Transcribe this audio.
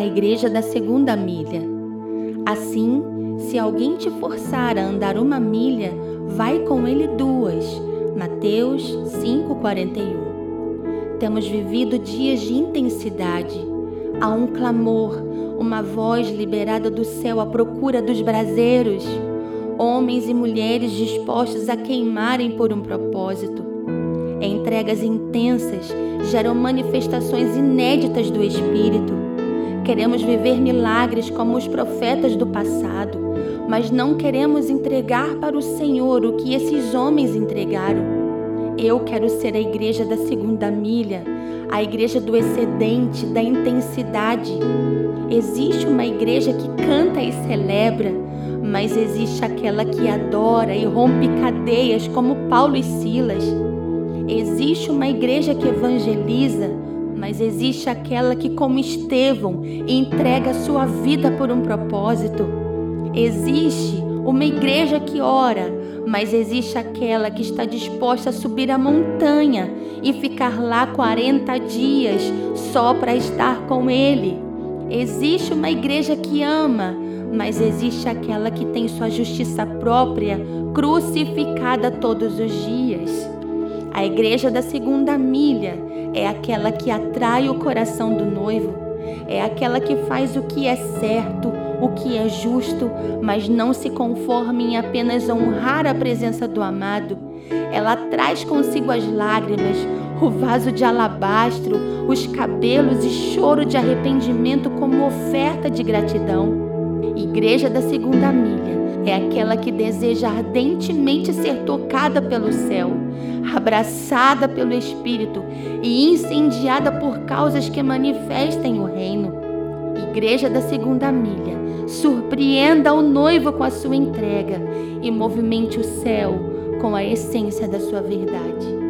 a igreja da segunda milha. Assim, se alguém te forçar a andar uma milha, vai com ele duas. Mateus 5:41. Temos vivido dias de intensidade. Há um clamor, uma voz liberada do céu à procura dos braseiros, homens e mulheres dispostos a queimarem por um propósito. Entregas intensas geram manifestações inéditas do Espírito. Queremos viver milagres como os profetas do passado, mas não queremos entregar para o Senhor o que esses homens entregaram. Eu quero ser a igreja da segunda milha, a igreja do excedente, da intensidade. Existe uma igreja que canta e celebra, mas existe aquela que adora e rompe cadeias, como Paulo e Silas. Existe uma igreja que evangeliza, mas existe aquela que, como Estevão, entrega sua vida por um propósito. Existe uma igreja que ora, mas existe aquela que está disposta a subir a montanha e ficar lá 40 dias só para estar com Ele. Existe uma igreja que ama, mas existe aquela que tem sua justiça própria crucificada todos os dias. A igreja da segunda milha é aquela que atrai o coração do noivo, é aquela que faz o que é certo, o que é justo, mas não se conforma em apenas honrar a presença do amado. Ela traz consigo as lágrimas, o vaso de alabastro, os cabelos e choro de arrependimento como oferta de gratidão. Igreja da segunda milha é aquela que deseja ardentemente ser tocada pelo céu, abraçada pelo Espírito e incendiada por causas que manifestem o reino. Igreja da segunda milha Surpreenda o noivo com a sua entrega e movimente o céu com a essência da sua verdade.